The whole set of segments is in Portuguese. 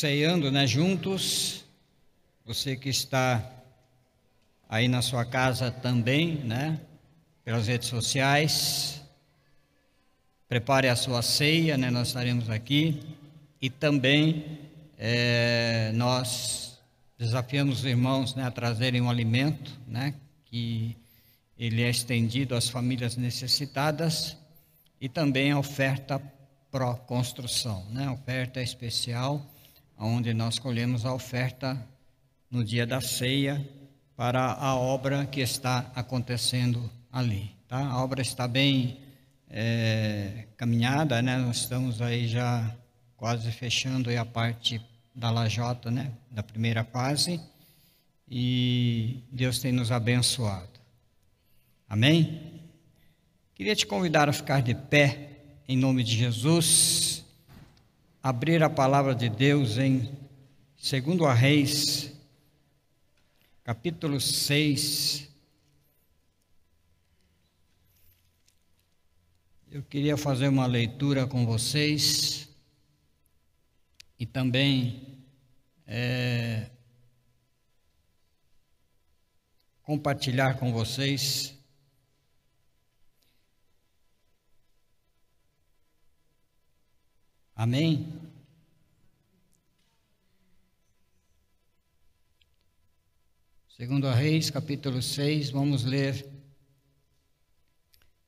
ceando, né, juntos. Você que está aí na sua casa também, né, pelas redes sociais. Prepare a sua ceia, né, nós estaremos aqui. E também é, nós desafiamos os irmãos né, a trazerem um alimento, né, que ele é estendido às famílias necessitadas e também a oferta pró-construção, né? oferta especial, onde nós colhemos a oferta no dia da ceia para a obra que está acontecendo ali. Tá? A obra está bem é, caminhada, né? nós estamos aí já quase fechando a parte da lajota, né? da primeira fase, e Deus tem nos abençoado. Amém? Queria te convidar a ficar de pé em nome de Jesus, abrir a palavra de Deus em 2 a Reis, capítulo 6. Eu queria fazer uma leitura com vocês e também é, compartilhar com vocês Amém? Segundo a Reis, capítulo 6, vamos ler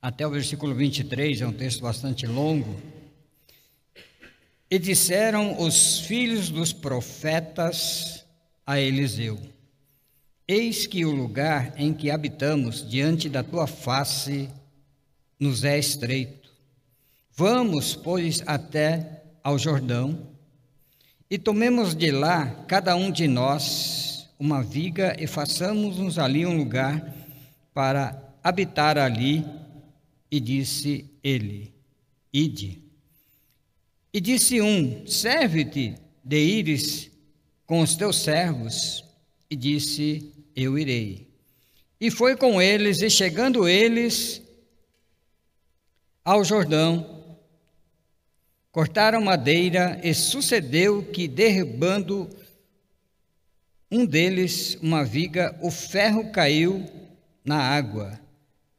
até o versículo 23, é um texto bastante longo. E disseram os filhos dos profetas a Eliseu: Eis que o lugar em que habitamos diante da tua face nos é estreito. Vamos, pois, até ao Jordão e tomemos de lá, cada um de nós, uma viga e façamos-nos ali um lugar para habitar ali. E disse ele: Ide. E disse um: Serve-te de ires com os teus servos. E disse: Eu irei. E foi com eles, e chegando eles ao Jordão, Cortaram madeira e sucedeu que, derribando um deles uma viga, o ferro caiu na água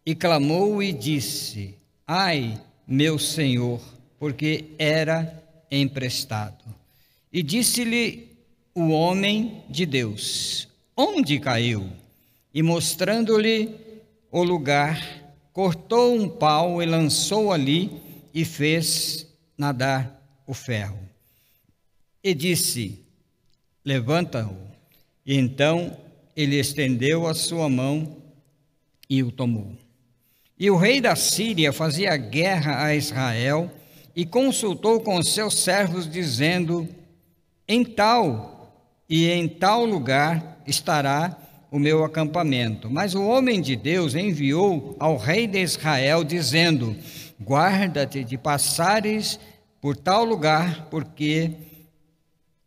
e clamou e disse: Ai, meu senhor, porque era emprestado. E disse-lhe o homem de Deus: Onde caiu? E mostrando-lhe o lugar, cortou um pau e lançou ali e fez nadar o ferro. E disse: Levanta-o. E então ele estendeu a sua mão e o tomou. E o rei da Síria fazia guerra a Israel e consultou com seus servos, dizendo: Em tal e em tal lugar estará o meu acampamento. Mas o homem de Deus enviou ao rei de Israel, dizendo: Guarda-te de passares por tal lugar, porque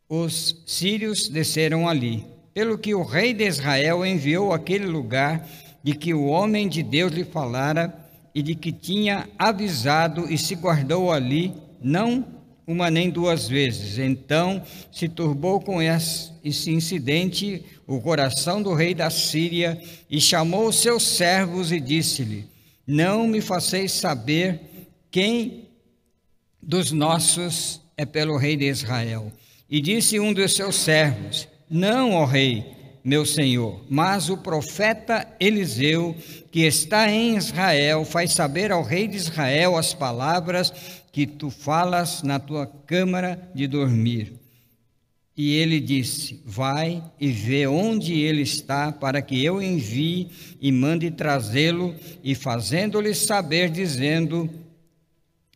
os sírios desceram ali. Pelo que o rei de Israel enviou aquele lugar de que o homem de Deus lhe falara e de que tinha avisado e se guardou ali, não uma nem duas vezes. Então se turbou com esse incidente o coração do rei da Síria e chamou os seus servos e disse-lhe: Não me faceis saber quem dos nossos é pelo rei de Israel. E disse um dos seus servos: Não, ó rei, meu senhor, mas o profeta Eliseu, que está em Israel, faz saber ao rei de Israel as palavras que tu falas na tua câmara de dormir. E ele disse: Vai e vê onde ele está, para que eu envie e mande trazê-lo, e fazendo-lhe saber, dizendo: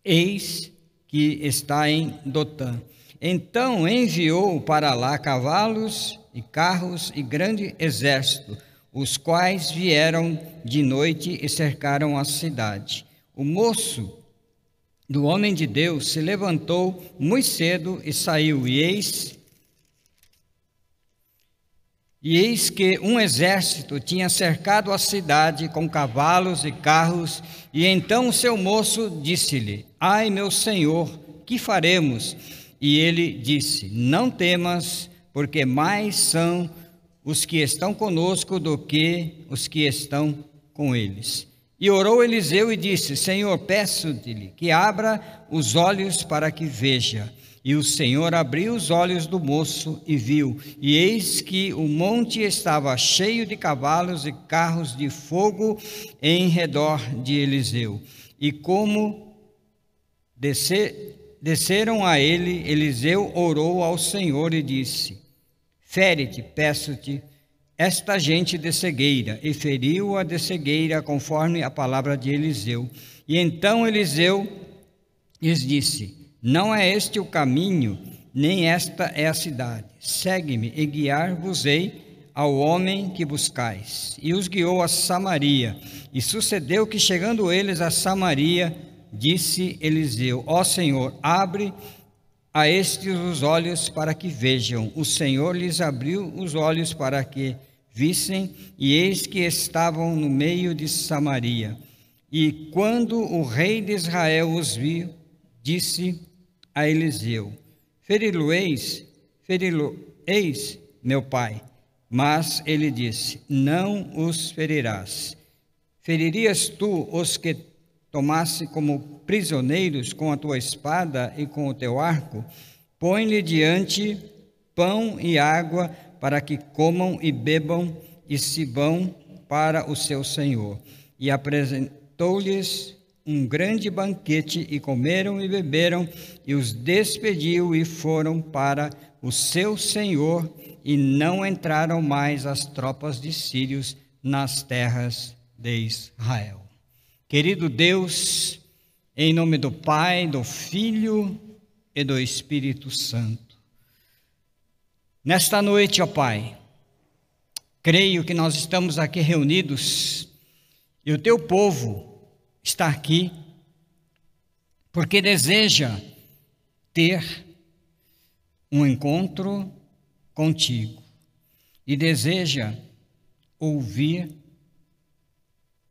Eis que está em Dotã. Então enviou para lá cavalos e carros e grande exército, os quais vieram de noite e cercaram a cidade. O moço do homem de Deus se levantou muito cedo e saiu, e eis e eis que um exército tinha cercado a cidade com cavalos e carros, e então seu moço disse-lhe: Ai, meu senhor, que faremos? E ele disse: Não temas, porque mais são os que estão conosco do que os que estão com eles. E orou Eliseu e disse: Senhor, peço-te que abra os olhos para que veja. E o Senhor abriu os olhos do moço e viu, e eis que o monte estava cheio de cavalos e carros de fogo em redor de Eliseu. E como descer, desceram a ele, Eliseu orou ao Senhor e disse: Fere-te, peço-te, esta gente de cegueira, e feriu-a de cegueira, conforme a palavra de Eliseu. E então Eliseu lhes disse: não é este o caminho, nem esta é a cidade. Segue-me e guiar-vos-ei ao homem que buscais. E os guiou a Samaria. E sucedeu que, chegando eles a Samaria, disse Eliseu: Ó Senhor, abre a estes os olhos para que vejam. O Senhor lhes abriu os olhos para que vissem, e eis que estavam no meio de Samaria. E quando o rei de Israel os viu, disse a Eliseu: Feri-lo-eis, feri-lo-eis, meu pai. Mas ele disse: Não os ferirás. Feririas tu os que tomasse como prisioneiros com a tua espada e com o teu arco? Põe-lhe diante pão e água para que comam e bebam e se vão para o seu senhor. E apresentou-lhes um grande banquete e comeram e beberam e os despediu e foram para o seu senhor e não entraram mais as tropas de sírios nas terras de Israel. Querido Deus, em nome do Pai, do Filho e do Espírito Santo. Nesta noite, ó Pai, creio que nós estamos aqui reunidos e o teu povo está aqui porque deseja ter um encontro contigo e deseja ouvir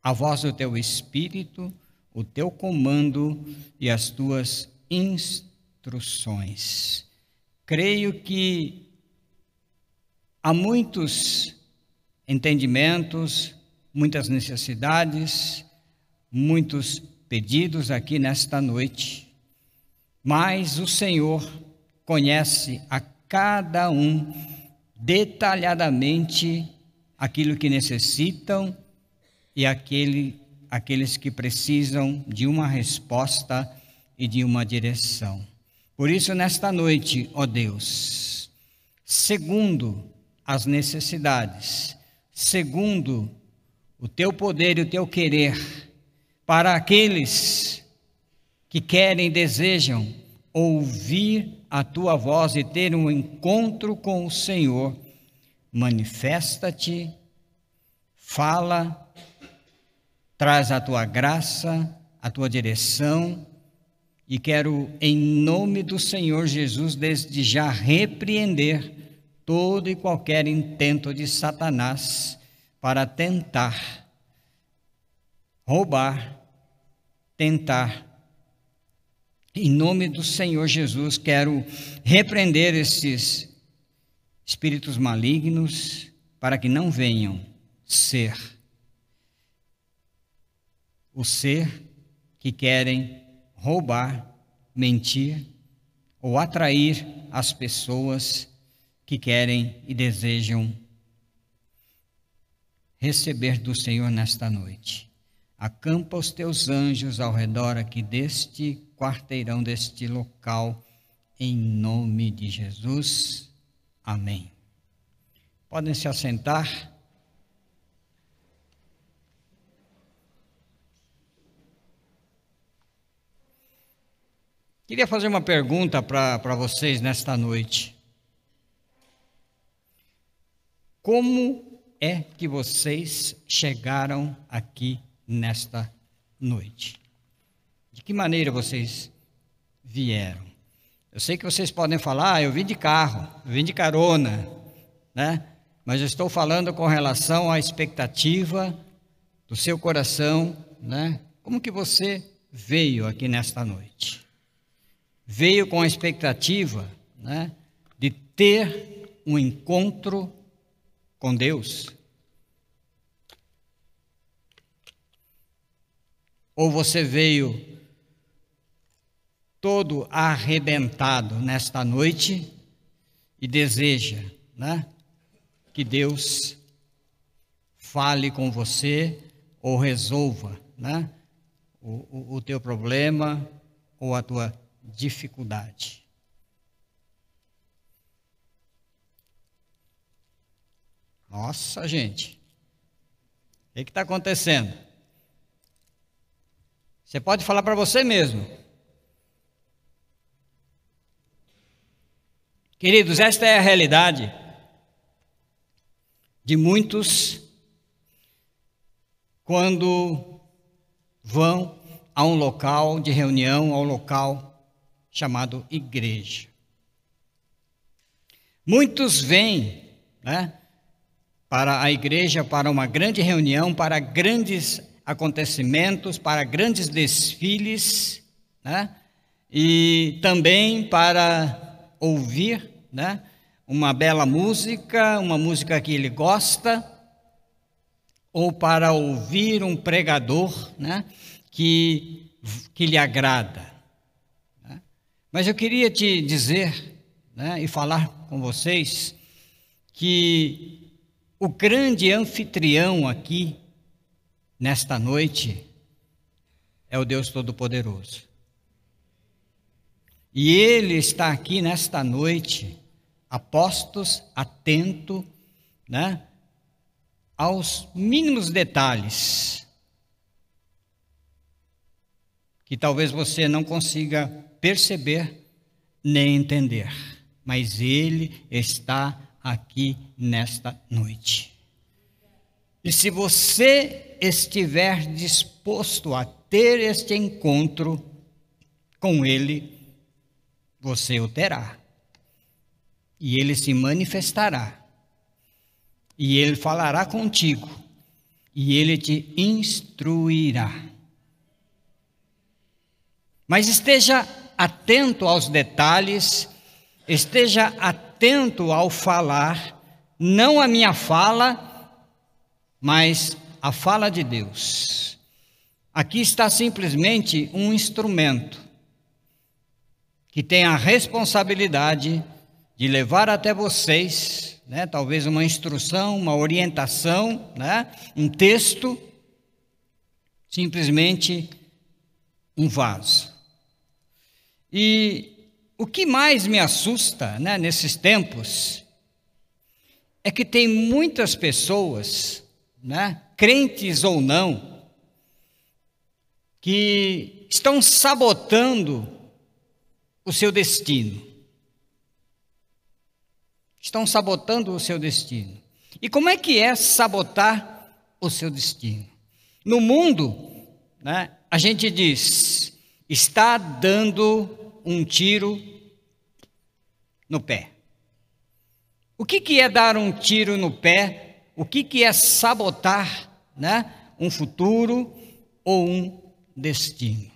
a voz do teu espírito, o teu comando e as tuas instruções. Creio que há muitos entendimentos, muitas necessidades, muitos pedidos aqui nesta noite, mas o Senhor conhece a cada um detalhadamente aquilo que necessitam e aquele, aqueles que precisam de uma resposta e de uma direção. Por isso, nesta noite, ó Deus, segundo as necessidades, segundo o teu poder e o teu querer, para aqueles que querem desejam ouvir a tua voz e ter um encontro com o Senhor, manifesta-te, fala, traz a tua graça, a tua direção, e quero, em nome do Senhor Jesus, desde já repreender todo e qualquer intento de Satanás para tentar roubar, tentar. Em nome do Senhor Jesus, quero repreender esses espíritos malignos para que não venham ser o ser que querem roubar, mentir ou atrair as pessoas que querem e desejam receber do Senhor nesta noite. Acampa os teus anjos ao redor aqui deste quarteirão, deste local, em nome de Jesus. Amém. Podem se assentar. Queria fazer uma pergunta para vocês nesta noite. Como é que vocês chegaram aqui nesta noite. De que maneira vocês vieram? Eu sei que vocês podem falar, ah, eu vim de carro, eu vim de carona, né? Mas eu estou falando com relação à expectativa do seu coração, né? Como que você veio aqui nesta noite? Veio com a expectativa né, de ter um encontro com Deus? Ou você veio todo arrebentado nesta noite e deseja né, que Deus fale com você ou resolva né, o, o, o teu problema ou a tua dificuldade. Nossa, gente, o que está acontecendo? Você pode falar para você mesmo. Queridos, esta é a realidade de muitos quando vão a um local de reunião, ao local chamado igreja. Muitos vêm né, para a igreja, para uma grande reunião, para grandes acontecimentos, para grandes desfiles, né, e também para ouvir né, uma bela música, uma música que ele gosta, ou para ouvir um pregador né, que, que lhe agrada. Mas eu queria te dizer né, e falar com vocês que o grande anfitrião aqui, nesta noite, é o Deus Todo-Poderoso. E ele está aqui nesta noite, apostos, atento, né, aos mínimos detalhes que talvez você não consiga perceber nem entender, mas ele está aqui nesta noite. E se você estiver disposto a ter este encontro com ele, você o terá. E ele se manifestará. E ele falará contigo. E ele te instruirá. Mas esteja atento aos detalhes, esteja atento ao falar, não a minha fala, mas a fala de Deus. Aqui está simplesmente um instrumento que tem a responsabilidade de levar até vocês, né, talvez uma instrução, uma orientação, né, um texto, simplesmente um vaso. E o que mais me assusta né, nesses tempos é que tem muitas pessoas, né, crentes ou não, que estão sabotando o seu destino. Estão sabotando o seu destino. E como é que é sabotar o seu destino? No mundo, né, a gente diz, está dando um tiro no pé. O que, que é dar um tiro no pé? O que, que é sabotar né, um futuro ou um destino?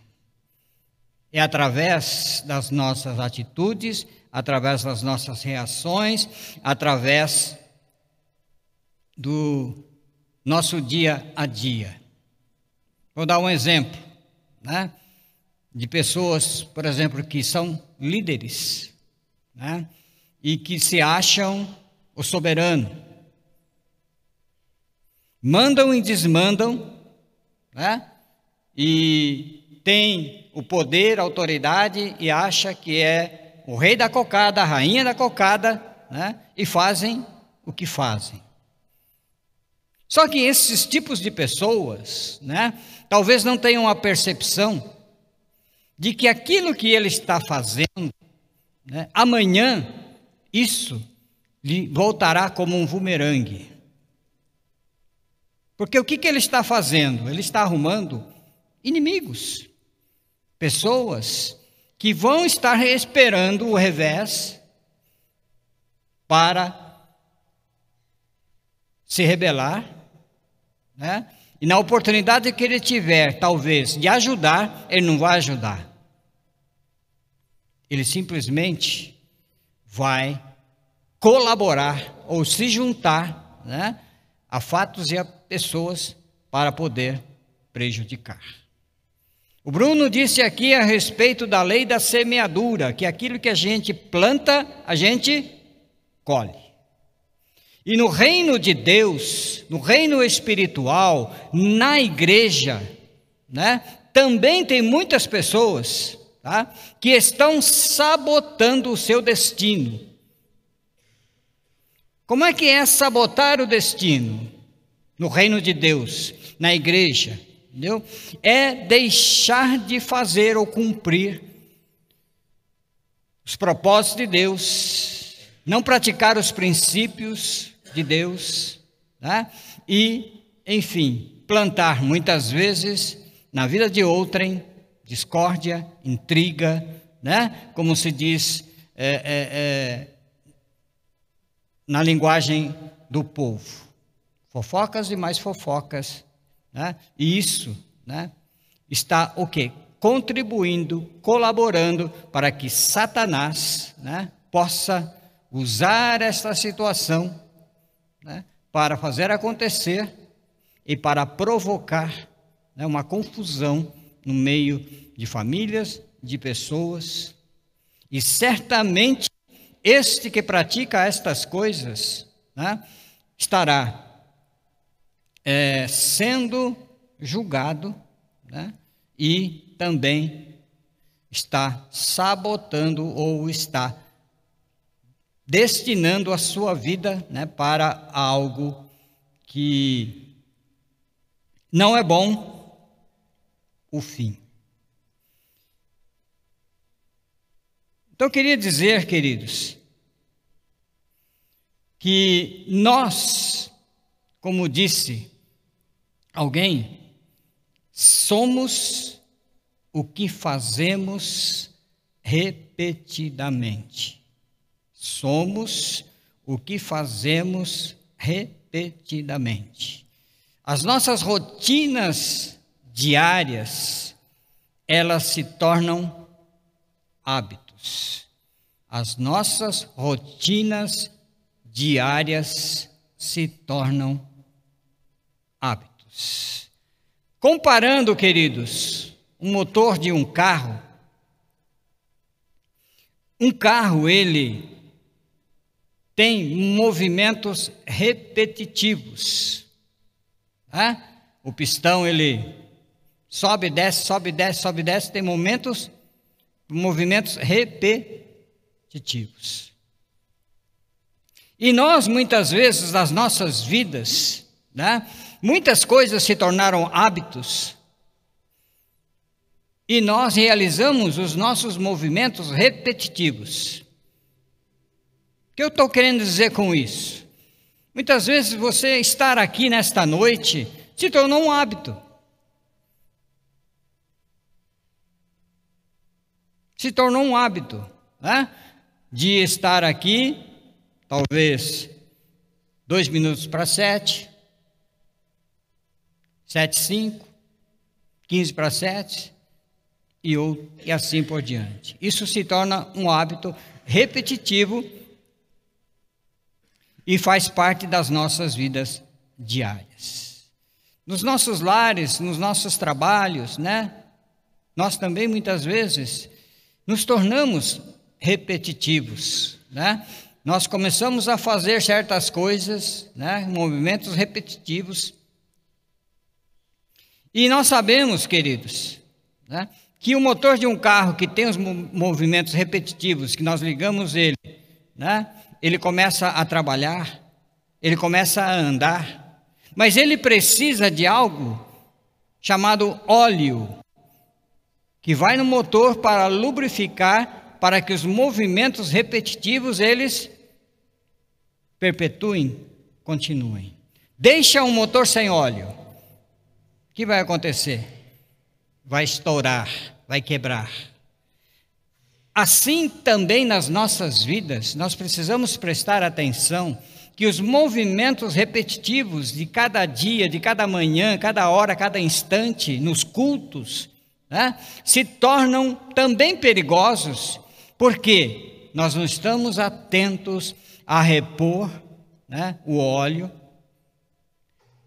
É através das nossas atitudes, através das nossas reações, através do nosso dia a dia. Vou dar um exemplo, né? De pessoas, por exemplo, que são líderes, né? E que se acham o soberano. Mandam e desmandam, né? E tem o poder, a autoridade e acha que é o rei da cocada, a rainha da cocada, né? e fazem o que fazem. Só que esses tipos de pessoas, né, talvez não tenham a percepção de que aquilo que ele está fazendo, né, amanhã, isso lhe voltará como um bumerangue. Porque o que, que ele está fazendo? Ele está arrumando inimigos. Pessoas que vão estar esperando o revés para se rebelar, né? E na oportunidade que ele tiver, talvez, de ajudar, ele não vai ajudar. ele simplesmente vai colaborar ou se juntar né, a fatos e a pessoas para poder prejudicar. O Bruno disse aqui a respeito da lei da semeadura, que aquilo que a gente planta, a gente colhe. E no reino de Deus, no reino espiritual, na igreja, né, também tem muitas pessoas tá, que estão sabotando o seu destino. Como é que é sabotar o destino? No reino de Deus, na igreja, entendeu? É deixar de fazer ou cumprir os propósitos de Deus, não praticar os princípios de Deus, né? e, enfim, plantar muitas vezes na vida de outrem discórdia, intriga, né? como se diz é, é, é, na linguagem do povo. Fofocas e mais fofocas né? E isso né, está o quê? Contribuindo, colaborando para que Satanás né, possa usar esta situação né, para fazer acontecer e para provocar né, uma confusão no meio de famílias, de pessoas. E certamente este que pratica estas coisas né, estará é, sendo julgado né, e também está sabotando ou está destinando a sua vida né, para algo que não é bom o fim. Então, eu queria dizer, queridos, que nós, como disse alguém, somos o que fazemos repetidamente. Somos o que fazemos repetidamente. As nossas rotinas diárias, elas se tornam hábitos. As nossas rotinas diárias se tornam hábitos. Comparando, queridos, um motor de um carro, um carro ele tem movimentos repetitivos. O pistão ele sobe, desce, sobe, desce, sobe, desce, tem momentos, movimentos repetitivos. E nós muitas vezes nas nossas vidas, né? Muitas coisas se tornaram hábitos e nós realizamos os nossos movimentos repetitivos. O que eu estou querendo dizer com isso? Muitas vezes você estar aqui nesta noite se tornou um hábito. Se tornou um hábito, né? De estar aqui, talvez dois minutos para sete, sete cinco, quinze para sete e, e assim por diante. Isso se torna um hábito repetitivo e faz parte das nossas vidas diárias. Nos nossos lares, nos nossos trabalhos, né? Nós também muitas vezes nos tornamos repetitivos, né? Nós começamos a fazer certas coisas, né? Movimentos repetitivos e nós sabemos, queridos, né, que o motor de um carro que tem os movimentos repetitivos, que nós ligamos ele, né, ele começa a trabalhar, ele começa a andar, mas ele precisa de algo chamado óleo, que vai no motor para lubrificar, para que os movimentos repetitivos eles perpetuem, continuem. Deixa um motor sem óleo o que vai acontecer? Vai estourar, vai quebrar. Assim também nas nossas vidas, nós precisamos prestar atenção que os movimentos repetitivos de cada dia, de cada manhã, cada hora, cada instante, nos cultos, né, se tornam também perigosos, Porque nós não estamos atentos a repor né, o óleo,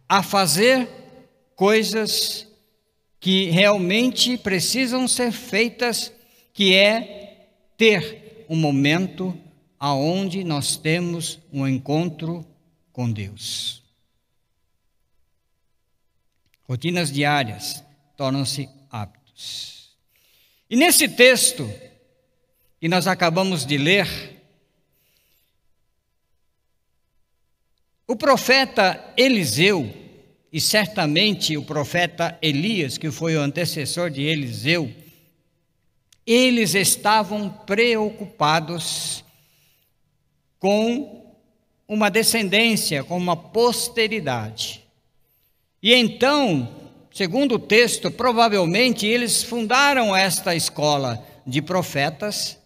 a fazer coisas que realmente precisam ser feitas, que é ter um momento aonde nós temos um encontro com Deus. Rotinas diárias tornam-se hábitos. E nesse texto que nós acabamos de ler, o profeta Eliseu, e certamente o profeta Elias, que foi o antecessor de Eliseu, eles estavam preocupados com uma descendência, com uma posteridade. E então, segundo o texto, provavelmente eles fundaram esta escola de profetas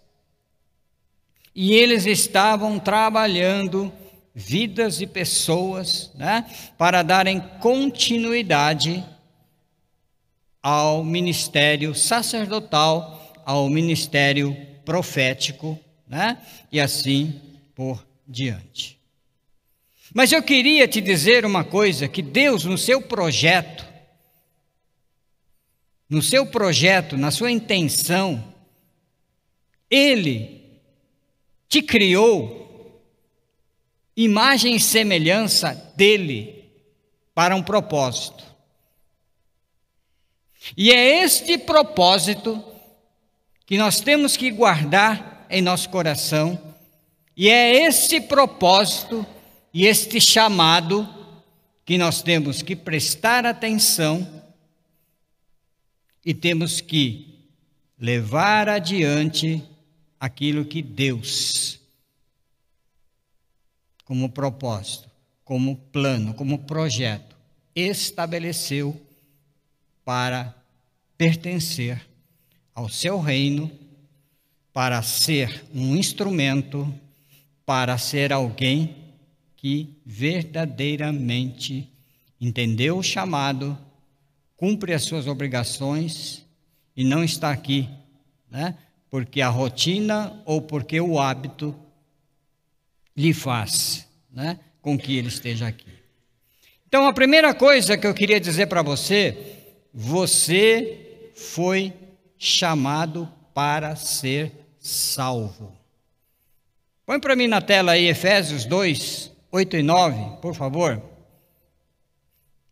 e eles estavam trabalhando vidas e pessoas né, para darem continuidade ao ministério sacerdotal, ao ministério profético, né, e assim por diante. Mas eu queria te dizer uma coisa: que Deus, no seu projeto, no seu projeto, na sua intenção, Ele te criou imagem e semelhança dele para um propósito. E é este propósito que nós temos que guardar em nosso coração, e é esse propósito e este chamado que nós temos que prestar atenção e temos que levar adiante aquilo que Deus, como propósito, como plano, como projeto, estabeleceu para pertencer ao seu reino, para ser um instrumento, para ser alguém que verdadeiramente entendeu o chamado, cumpre as suas obrigações e não está aqui, né? Porque a rotina ou porque o hábito lhe faz, né? Com que ele esteja aqui. Então, a primeira coisa que eu queria dizer para você, você foi chamado para ser salvo. Põe para mim na tela aí Efésios 2, 8 e 9, por favor.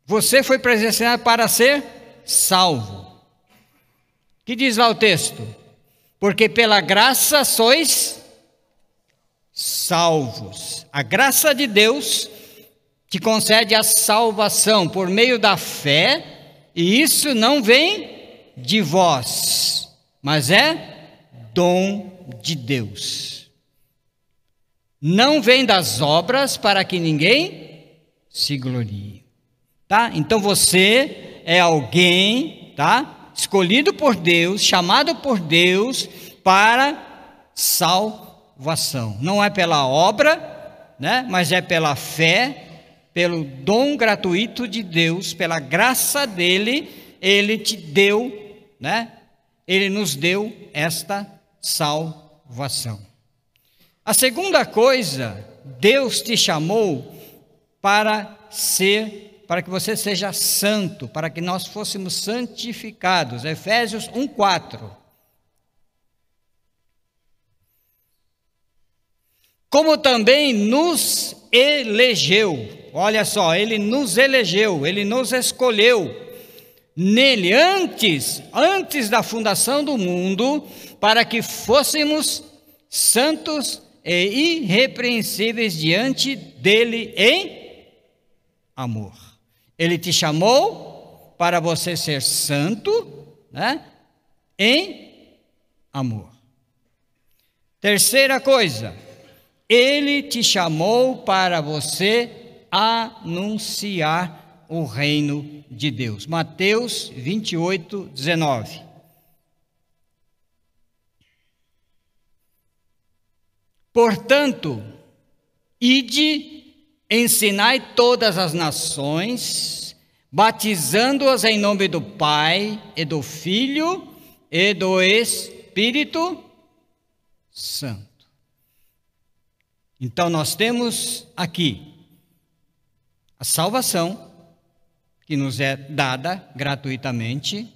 Você foi predestinado para ser salvo. Que diz lá o texto? Porque pela graça sois salvos. A graça de Deus te concede a salvação por meio da fé, e isso não vem de vós, mas é dom de Deus não vem das obras para que ninguém se glorie. Tá? Então você é alguém, tá? Escolhido por Deus, chamado por Deus para salvação. Não é pela obra, né? Mas é pela fé, pelo dom gratuito de Deus, pela graça dele, ele te deu, né? Ele nos deu esta salvação. A segunda coisa, Deus te chamou para ser, para que você seja santo, para que nós fôssemos santificados. Efésios 1:4. Como também nos elegeu. Olha só, ele nos elegeu, ele nos escolheu nele antes, antes da fundação do mundo, para que fôssemos santos e irrepreensíveis diante dele em amor. Ele te chamou para você ser santo, né? Em amor. Terceira coisa, ele te chamou para você anunciar o reino de Deus. Mateus 28, 19. Portanto, ide, ensinai todas as nações, batizando-as em nome do Pai e do Filho e do Espírito santo. Então nós temos aqui a salvação, que nos é dada gratuitamente,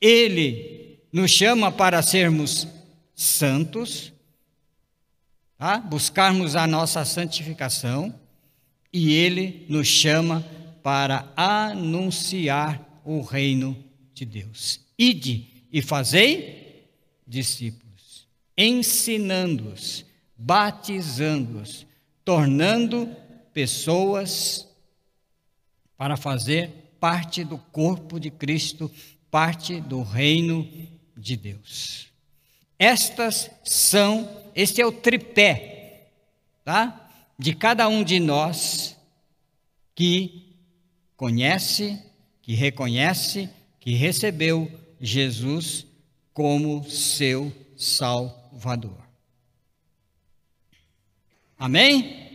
ele nos chama para sermos santos, tá? buscarmos a nossa santificação, e ele nos chama para anunciar o reino de Deus. Ide e fazei discípulos, ensinando-os, batizando-os, tornando pessoas para fazer parte do corpo de Cristo, parte do reino de Deus. Estas são, este é o tripé, tá? De cada um de nós que conhece, que reconhece, que recebeu Jesus como seu Salvador. Amém?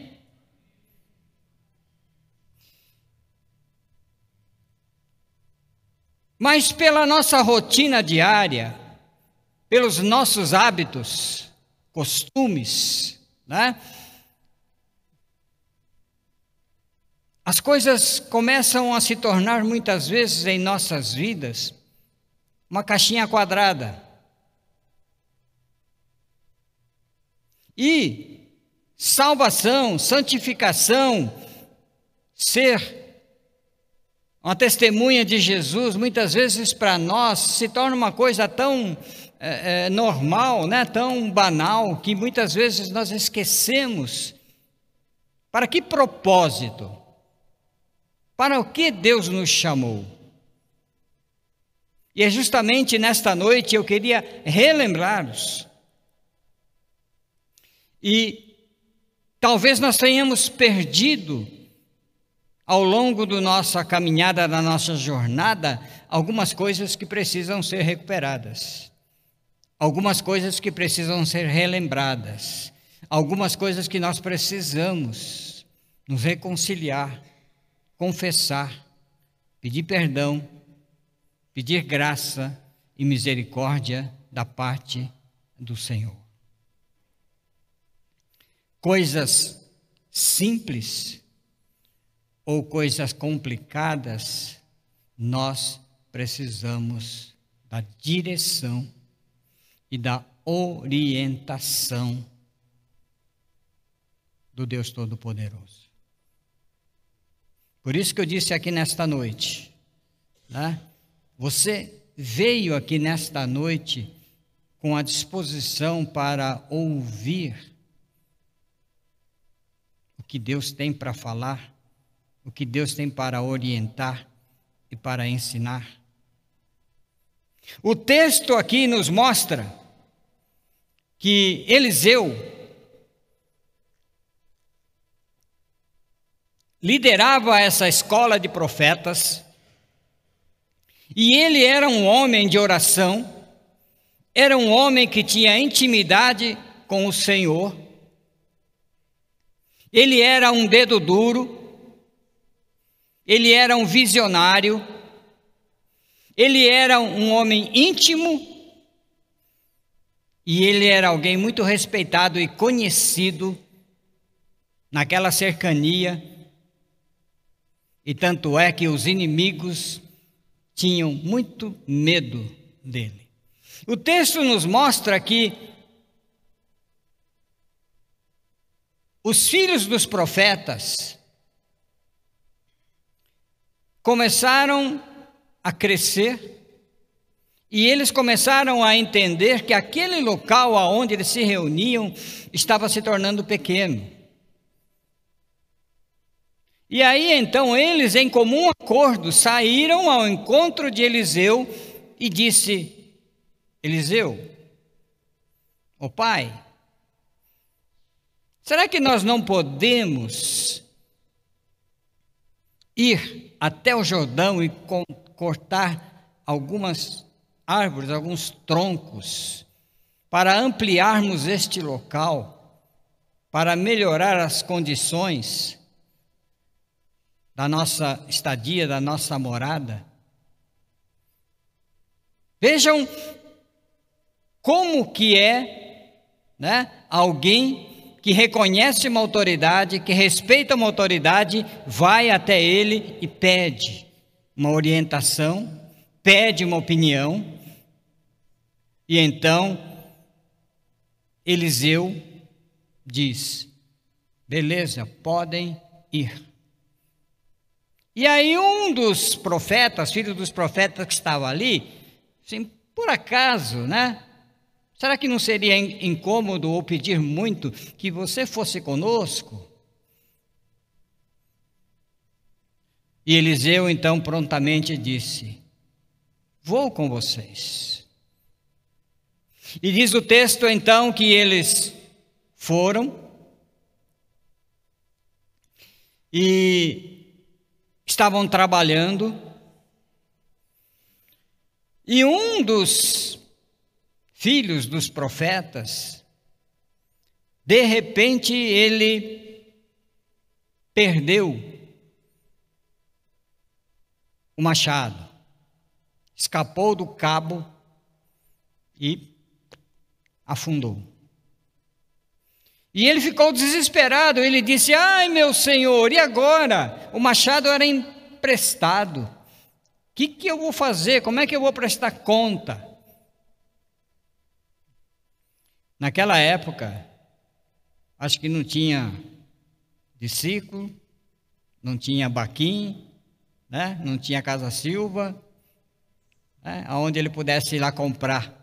Mas pela nossa rotina diária, pelos nossos hábitos, costumes, né? As coisas começam a se tornar muitas vezes em nossas vidas uma caixinha quadrada. E salvação, santificação, ser uma testemunha de Jesus, muitas vezes para nós se torna uma coisa tão é, é, normal, né? tão banal, que muitas vezes nós esquecemos. Para que propósito? Para o que Deus nos chamou? E é justamente nesta noite eu queria relembrar-los. E talvez nós tenhamos perdido ao longo da nossa caminhada, da nossa jornada, algumas coisas que precisam ser recuperadas, algumas coisas que precisam ser relembradas, algumas coisas que nós precisamos nos reconciliar, confessar, pedir perdão, pedir graça e misericórdia da parte do Senhor. Coisas simples ou coisas complicadas, nós precisamos da direção e da orientação do Deus Todo-Poderoso. Por isso que eu disse aqui nesta noite, né? você veio aqui nesta noite com a disposição para ouvir o que Deus tem para falar o que Deus tem para orientar e para ensinar. O texto aqui nos mostra que Eliseu liderava essa escola de profetas e ele era um homem de oração, era um homem que tinha intimidade com o Senhor, ele era um dedo duro, ele era um visionário, ele era um homem íntimo e ele era alguém muito respeitado e conhecido naquela cercania. E tanto é que os inimigos tinham muito medo dele. O texto nos mostra que os filhos dos profetas começaram a crescer e eles começaram a entender que aquele local aonde eles se reuniam estava se tornando pequeno. E aí então eles, em comum acordo, saíram ao encontro de Eliseu e disse: Eliseu, o pai, será que nós não podemos ir até o Jordão e cortar algumas árvores, alguns troncos, para ampliarmos este local, para melhorar as condições da nossa estadia, da nossa morada. Vejam como que é né? Alguém que reconhece uma autoridade, que respeita uma autoridade, vai até ele e pede uma orientação, pede uma opinião, e então Eliseu diz: beleza, podem ir. E aí um dos profetas, filho dos profetas que estava ali, assim, por acaso, né? Será que não seria incômodo ou pedir muito que você fosse conosco? E Eliseu então prontamente disse: Vou com vocês. E diz o texto então que eles foram e estavam trabalhando. E um dos filhos dos profetas, de repente ele perdeu o machado, escapou do cabo e afundou. E ele ficou desesperado. Ele disse: Ai, meu senhor, e agora? O machado era emprestado. O que, que eu vou fazer? Como é que eu vou prestar conta? Naquela época, acho que não tinha discípulo, não tinha baquim, né? não tinha Casa Silva, né? onde ele pudesse ir lá comprar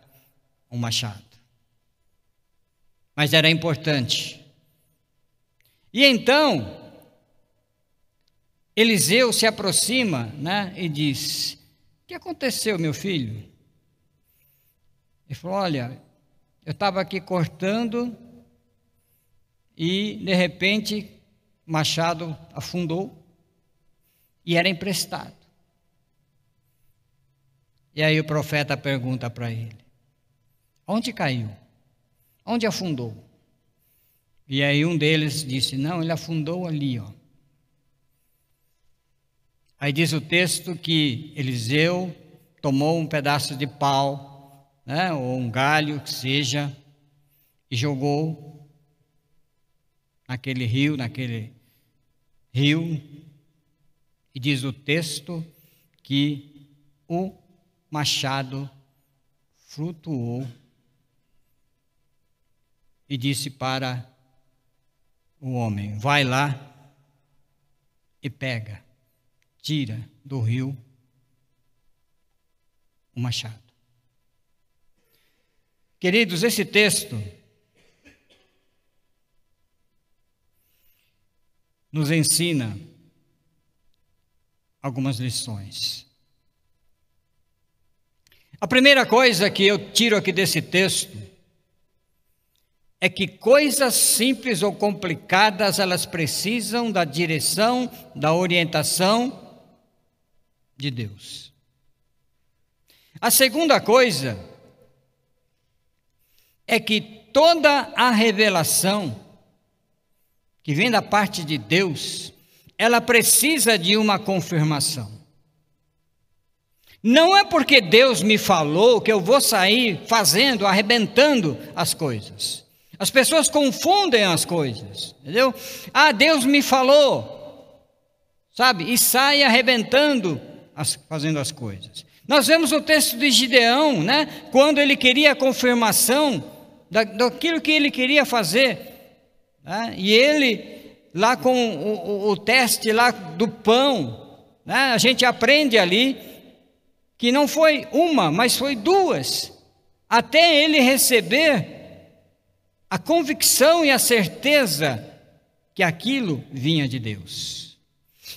um machado. Mas era importante. E então, Eliseu se aproxima né, e diz: O que aconteceu, meu filho? Ele falou: Olha, eu estava aqui cortando e, de repente, Machado afundou e era emprestado. E aí o profeta pergunta para ele: Onde caiu? Onde afundou? E aí um deles disse: Não, ele afundou ali, ó. Aí diz o texto que Eliseu tomou um pedaço de pau né, ou um galho que seja, e jogou naquele rio, naquele rio, e diz o texto que o machado flutuou e disse para o homem: Vai lá e pega, tira do rio o machado. Queridos, esse texto nos ensina algumas lições. A primeira coisa que eu tiro aqui desse texto é que coisas simples ou complicadas, elas precisam da direção, da orientação de Deus. A segunda coisa é que toda a revelação que vem da parte de Deus, ela precisa de uma confirmação. Não é porque Deus me falou que eu vou sair fazendo, arrebentando as coisas. As pessoas confundem as coisas, entendeu? Ah, Deus me falou, sabe? E sai arrebentando, as, fazendo as coisas. Nós vemos o texto de Gideão, né? Quando ele queria a confirmação da, daquilo que ele queria fazer. Né? E ele, lá com o, o, o, teste lá do pão, né? a gente aprende ali que não foi uma, mas foi duas, até ele receber a convicção e a certeza que aquilo vinha de Deus.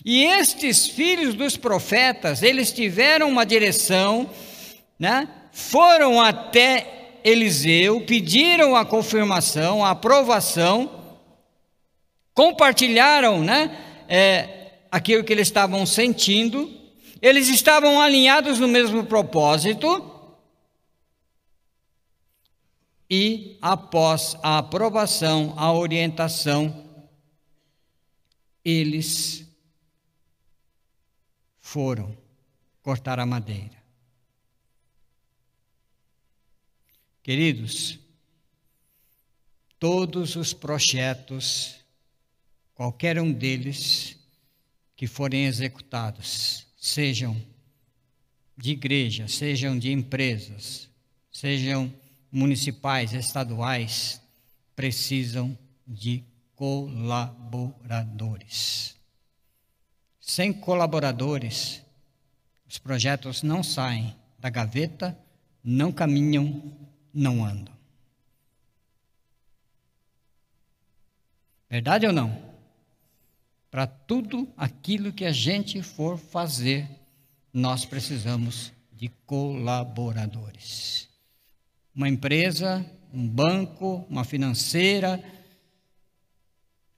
E estes filhos dos profetas, eles tiveram uma direção, né? foram até Eliseu, pediram a confirmação, a aprovação, compartilharam né, é, aquilo que eles estavam sentindo, eles estavam alinhados no mesmo propósito, e após a aprovação, a orientação, eles foram cortar a madeira. Queridos, todos os projetos, qualquer um deles que forem executados, sejam de igreja, sejam de empresas, sejam municipais, estaduais, precisam de colaboradores. Sem colaboradores, os projetos não saem da gaveta, não caminham, não andam. Verdade ou não? Para tudo aquilo que a gente for fazer, nós precisamos de colaboradores. Uma empresa, um banco, uma financeira,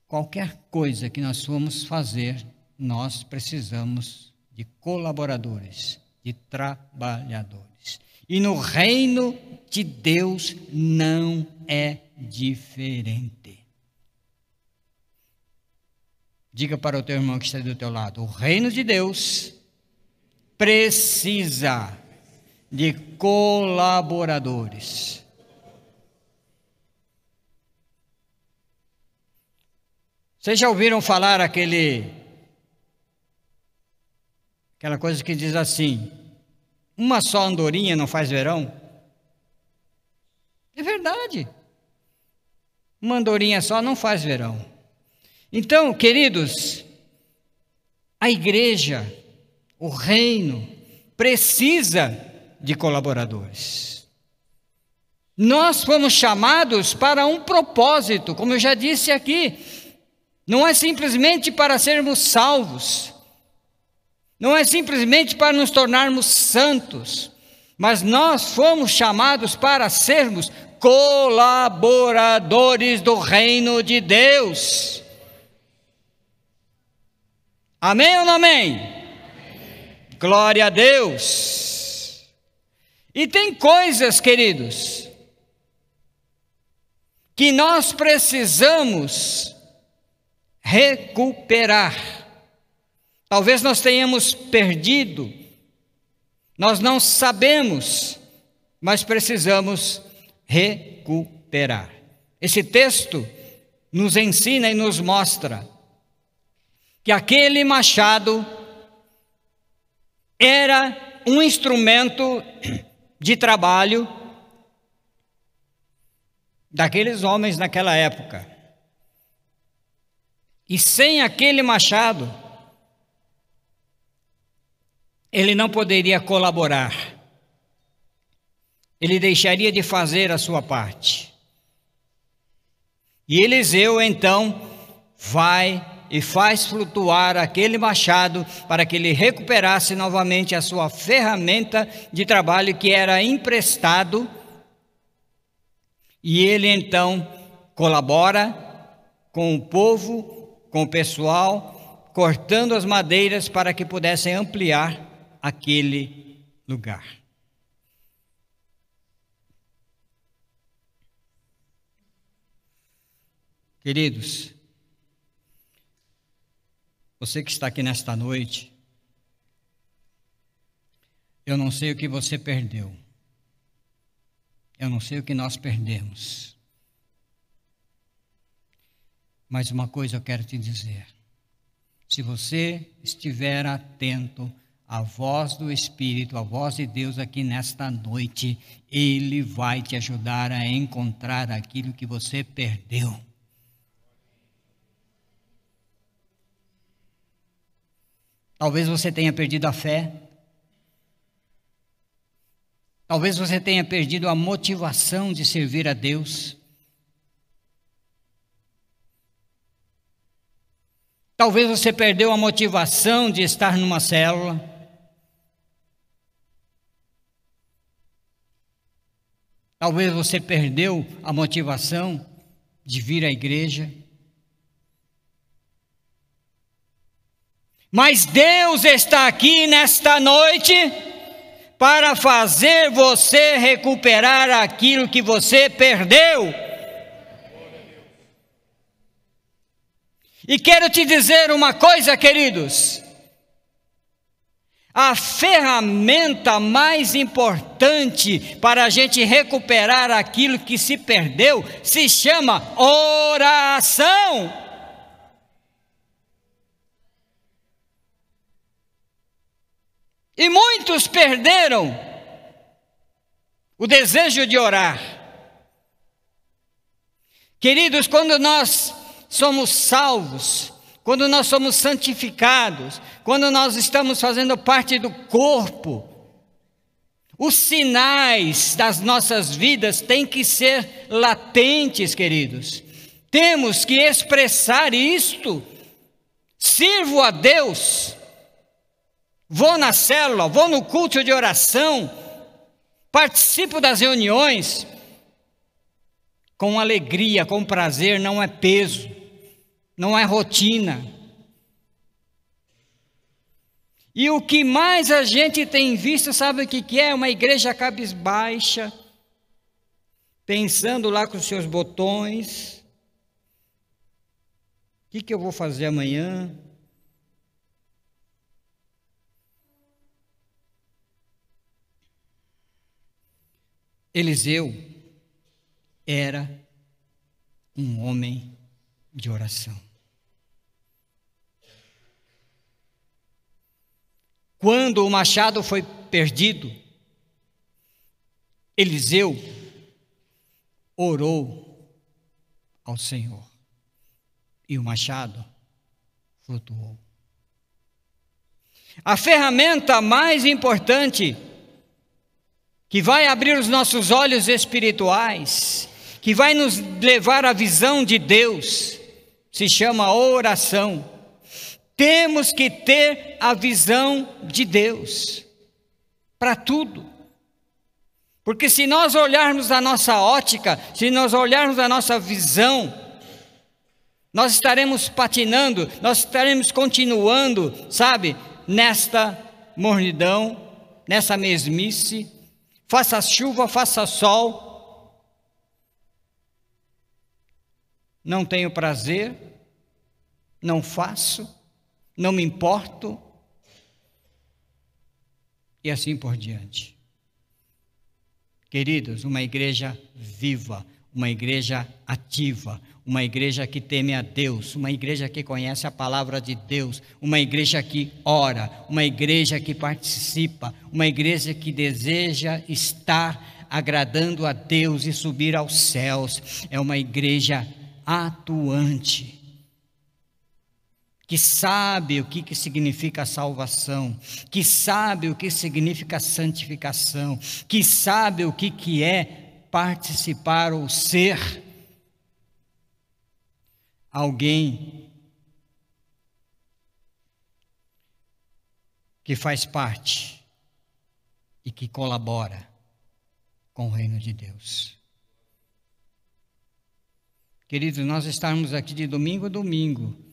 qualquer coisa que nós formos fazer, nós precisamos de colaboradores, de trabalhadores. E no reino de Deus não é diferente. Diga para o teu irmão que está do teu lado: o reino de Deus precisa de colaboradores. Vocês já ouviram falar aquele aquela coisa que diz assim: uma só andorinha não faz verão? É verdade. Uma andorinha só não faz verão. Então, queridos, a igreja, o reino, precisa de colaboradores. Nós fomos chamados para um propósito, como eu já disse aqui, não é simplesmente para sermos salvos, não é simplesmente para nos tornarmos santos, mas nós fomos chamados para sermos colaboradores do reino de Deus. Amém ou não amém? amém? Glória a Deus. E tem coisas, queridos, que nós precisamos recuperar. Talvez nós tenhamos perdido, nós não sabemos, mas precisamos recuperar. Esse texto nos ensina e nos mostra que aquele machado era um instrumento de trabalho daqueles homens naquela época. E sem aquele machado, ele não poderia colaborar. Ele deixaria de fazer a sua parte. E Eliseu então vai e faz flutuar aquele machado para que ele recuperasse novamente a sua ferramenta de trabalho que era emprestado. E ele então colabora com o povo, com o pessoal, cortando as madeiras para que pudessem ampliar aquele lugar. Queridos, você que está aqui nesta noite, eu não sei o que você perdeu. Eu não sei o que nós perdemos. Mas uma coisa eu quero te dizer. Se você estiver atento à voz do Espírito, à voz de Deus aqui nesta noite, Ele vai te ajudar a encontrar aquilo que você perdeu. Talvez você tenha perdido a fé. Talvez você tenha perdido a motivação de servir a Deus. Talvez você perdeu a motivação de estar numa célula. Talvez você perdeu a motivação de vir à igreja. Mas Deus está aqui nesta noite para fazer você recuperar aquilo que você perdeu. E quero te dizer uma coisa, queridos. A ferramenta mais importante para a gente recuperar aquilo que se perdeu se chama oração. E muitos perderam o desejo de orar. Queridos, quando nós somos salvos, quando nós somos santificados, quando nós estamos fazendo parte do corpo, os sinais das nossas vidas têm que ser latentes, queridos. Temos que expressar isto. Sirvo a Deus. Vou na célula, vou no culto de oração, participo das reuniões com alegria, com prazer, não é peso não é rotina. E o que mais a gente tem visto, sabe o que, é? Uma igreja cabisbaixa, pensando lá com os seus botões. O que, que eu vou fazer amanhã? Eliseu era um homem de oração. Quando o machado foi perdido, Eliseu orou ao Senhor e o machado flutuou. A ferramenta mais importante que vai abrir os nossos olhos espirituais, que vai nos levar à visão de Deus, se chama oração. Temos que ter a visão de Deus para tudo. Porque se nós olharmos a nossa ótica, se nós olharmos a nossa visão, nós estaremos patinando, nós estaremos continuando, sabe, nesta mornidão, nessa mesmice, faça chuva, faça sol. Não tenho prazer, não faço não me importo, e assim por diante. Queridos, uma igreja viva, uma igreja ativa, uma igreja que teme a Deus, uma igreja que conhece a palavra de Deus, uma igreja que ora, uma igreja que participa, uma igreja que deseja estar agradando a Deus e subir aos céus, é uma igreja atuante que sabe o que, que significa salvação, que sabe o que significa santificação, que sabe o que, que é participar ou ser alguém que faz parte e que colabora com o reino de Deus. Queridos, nós estamos aqui de domingo a domingo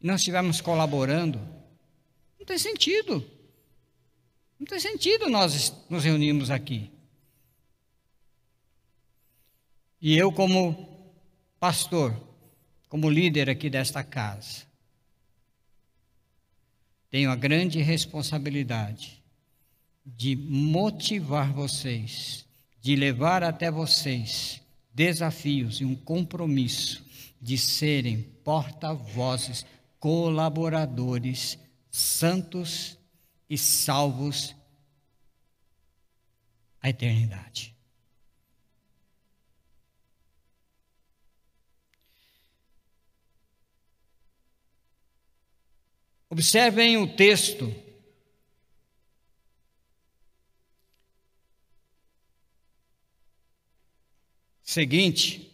e nós estivermos colaborando, não tem sentido. Não tem sentido nós nos reunirmos aqui. E eu, como pastor, como líder aqui desta casa, tenho a grande responsabilidade de motivar vocês, de levar até vocês desafios e um compromisso de serem porta-vozes colaboradores santos e salvos à eternidade. Observem o texto. Seguinte,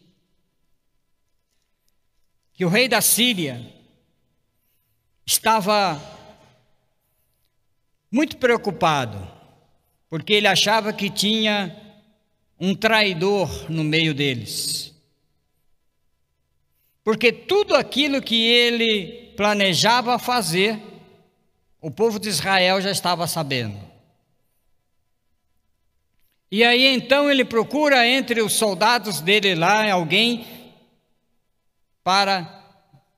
que o rei da Síria estava muito preocupado, porque ele achava que tinha um traidor no meio deles. Porque tudo aquilo que ele planejava fazer, o povo de Israel já estava sabendo. E aí então ele procura entre os soldados dele lá alguém para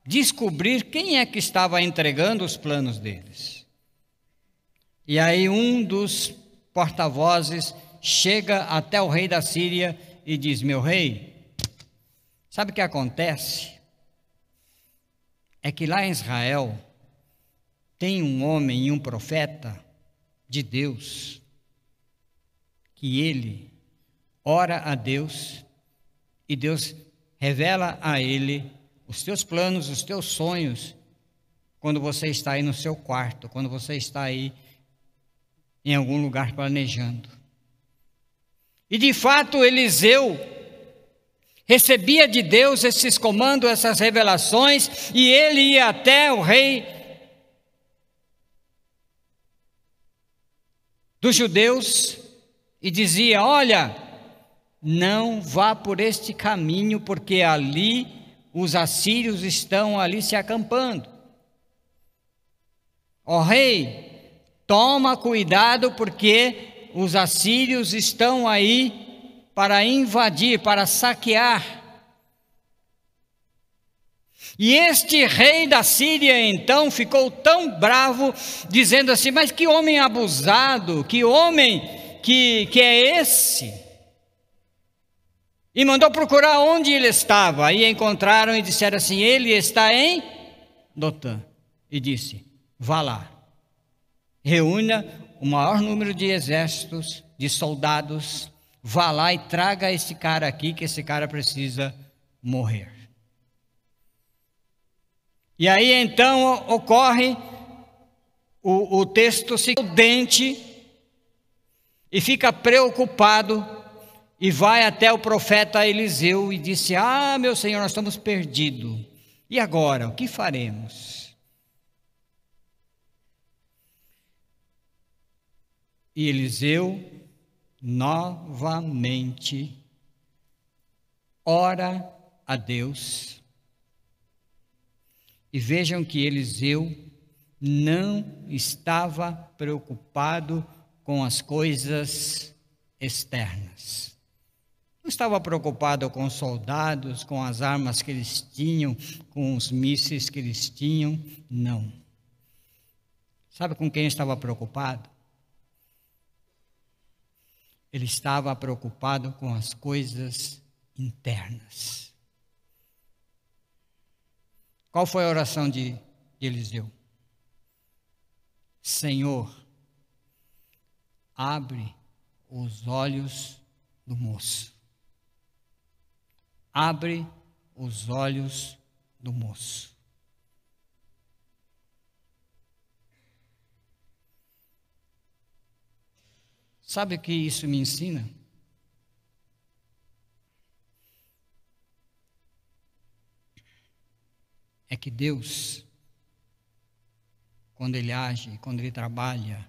descobrir quem é que estava entregando os planos deles. E aí um dos porta-vozes chega até o rei da Síria e diz: Meu rei, sabe o que acontece? É que lá em Israel tem um homem e um profeta de Deus, que ele ora a Deus e Deus revela a ele os teus planos, os teus sonhos, quando você está aí no seu quarto, quando você está aí em algum lugar planejando. E de fato, Eliseu recebia de Deus esses comandos, essas revelações, e ele ia até o rei dos judeus e dizia: Olha, não vá por este caminho, porque ali os assírios estão ali se acampando. Ó rei, toma cuidado, porque os assírios estão aí para invadir, para saquear. E este rei da Síria então ficou tão bravo, dizendo assim: Mas que homem abusado, que homem que, que é esse? E mandou procurar onde ele estava. Aí encontraram e disseram assim: Ele está em Dotã. E disse: Vá lá, reúna o maior número de exércitos, de soldados, vá lá e traga esse cara aqui, que esse cara precisa morrer. E aí então ocorre o, o texto se dente e fica preocupado e vai até o profeta Eliseu e disse: Ah, meu senhor, nós estamos perdidos. E agora, o que faremos? E Eliseu novamente ora a Deus e vejam que Eliseu não estava preocupado com as coisas externas. Não estava preocupado com os soldados, com as armas que eles tinham, com os mísseis que eles tinham, não. Sabe com quem estava preocupado? Ele estava preocupado com as coisas internas. Qual foi a oração de, de Eliseu? Senhor, abre os olhos do moço. Abre os olhos do moço. Sabe o que isso me ensina? é que Deus, quando Ele age, quando Ele trabalha,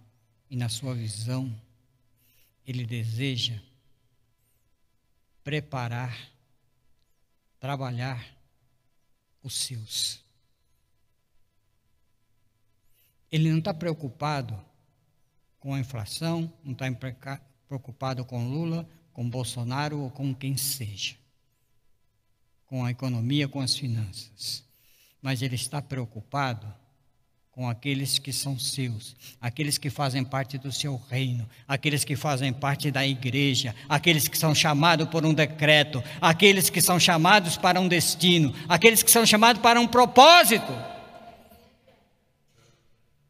e na sua visão, Ele deseja preparar, trabalhar os seus. Ele não está preocupado com a inflação, não está preocupado com Lula, com Bolsonaro ou com quem seja, com a economia, com as finanças mas ele está preocupado com aqueles que são seus, aqueles que fazem parte do seu reino, aqueles que fazem parte da igreja, aqueles que são chamados por um decreto, aqueles que são chamados para um destino, aqueles que são chamados para um propósito.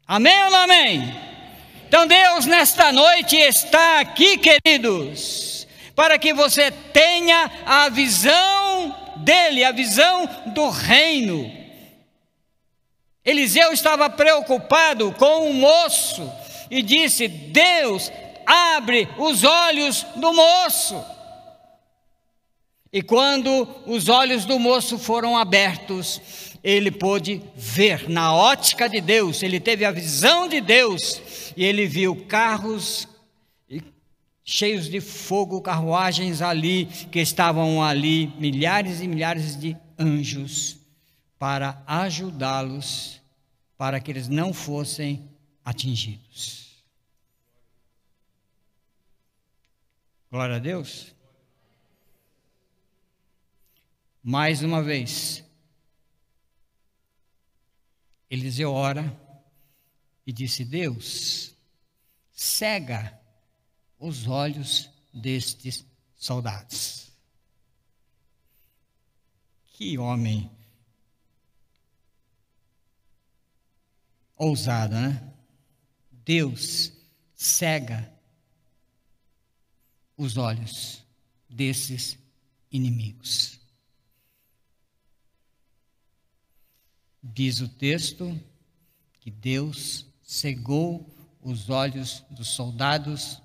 Amém ou não amém? Então Deus nesta noite está aqui, queridos, para que você tenha a visão dele, a visão do reino Eliseu estava preocupado com o moço e disse: Deus, abre os olhos do moço. E quando os olhos do moço foram abertos, ele pôde ver na ótica de Deus, ele teve a visão de Deus, e ele viu carros cheios de fogo, carruagens ali, que estavam ali, milhares e milhares de anjos, para ajudá-los para que eles não fossem atingidos. Glória a Deus. Mais uma vez, Eliseu ora e disse: Deus, cega os olhos destes soldados. Que homem ousado, né? Deus cega os olhos desses inimigos. Diz o texto que Deus cegou os olhos dos soldados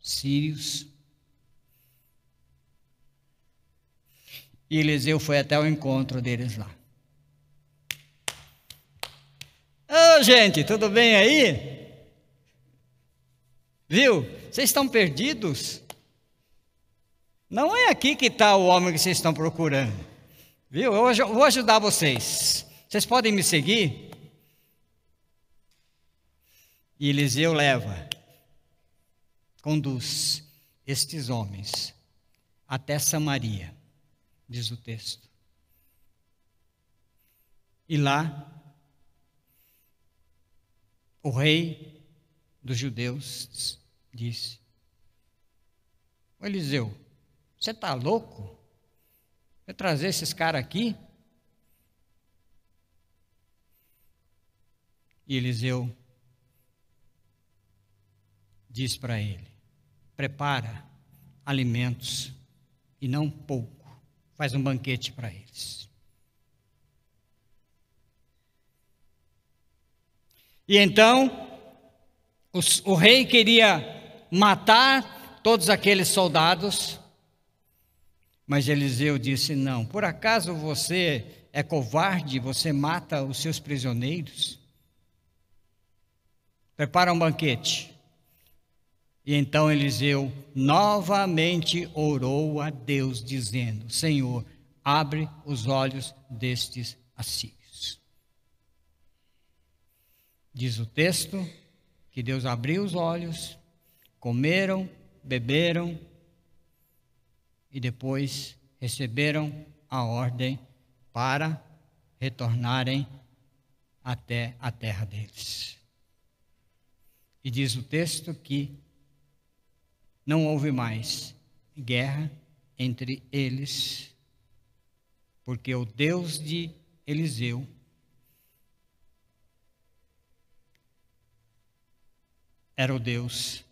sírios. E Eliseu foi até o encontro deles lá. Ô, oh, gente, tudo bem aí? Viu? Vocês estão perdidos? Não é aqui que está o homem que vocês estão procurando. Viu? Eu vou ajudar vocês. Vocês podem me seguir? E Eliseu leva, conduz estes homens até Samaria, diz o texto. E lá o rei dos judeus disse: Ô Eliseu, você está louco? Vai trazer esses caras aqui? E Eliseu diz para ele: prepara alimentos e não pouco, faz um banquete para eles. E então, os, o rei queria matar todos aqueles soldados, mas Eliseu disse: Não, por acaso você é covarde, você mata os seus prisioneiros? Prepara um banquete. E então Eliseu novamente orou a Deus, dizendo: Senhor, abre os olhos destes assírios. Diz o texto que Deus abriu os olhos, comeram, beberam e depois receberam a ordem para retornarem até a terra deles. E diz o texto que não houve mais guerra entre eles, porque o Deus de Eliseu era o Deus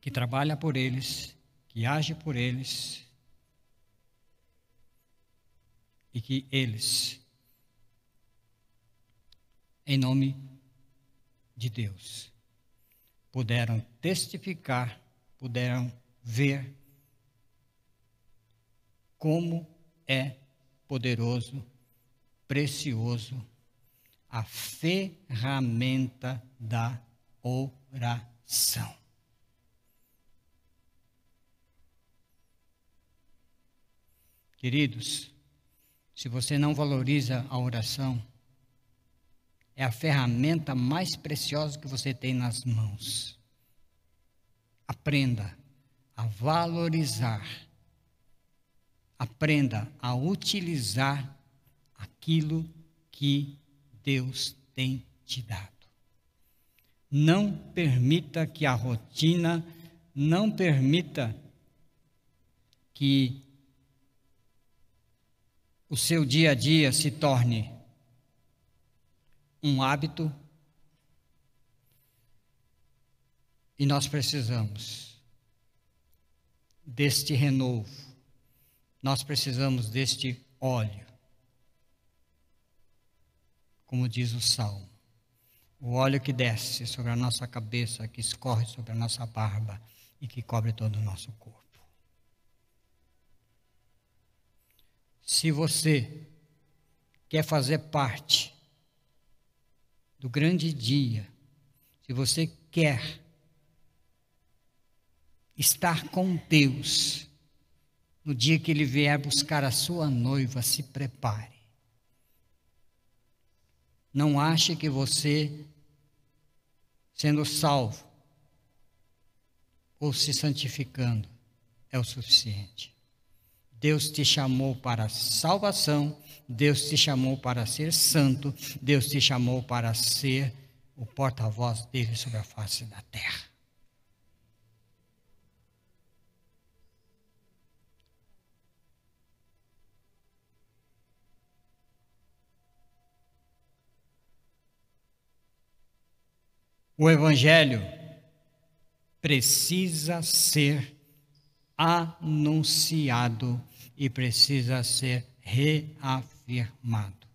que trabalha por eles, que age por eles e que eles, em nome de Deus, puderam testificar, puderam ver como é poderoso, precioso a ferramenta da oração. Queridos, se você não valoriza a oração, é a ferramenta mais preciosa que você tem nas mãos. Aprenda a valorizar, aprenda a utilizar aquilo que Deus tem te dado. Não permita que a rotina, não permita que o seu dia a dia se torne um hábito. E nós precisamos deste renovo, nós precisamos deste óleo, como diz o Salmo o óleo que desce sobre a nossa cabeça, que escorre sobre a nossa barba e que cobre todo o nosso corpo. Se você quer fazer parte do grande dia, se você quer estar com Deus no dia que Ele vier buscar a sua noiva, se prepare. Não ache que você, sendo salvo ou se santificando, é o suficiente. Deus te chamou para salvação, Deus te chamou para ser santo, Deus te chamou para ser o porta-voz dele sobre a face da terra. O Evangelho precisa ser anunciado e precisa ser reafirmado.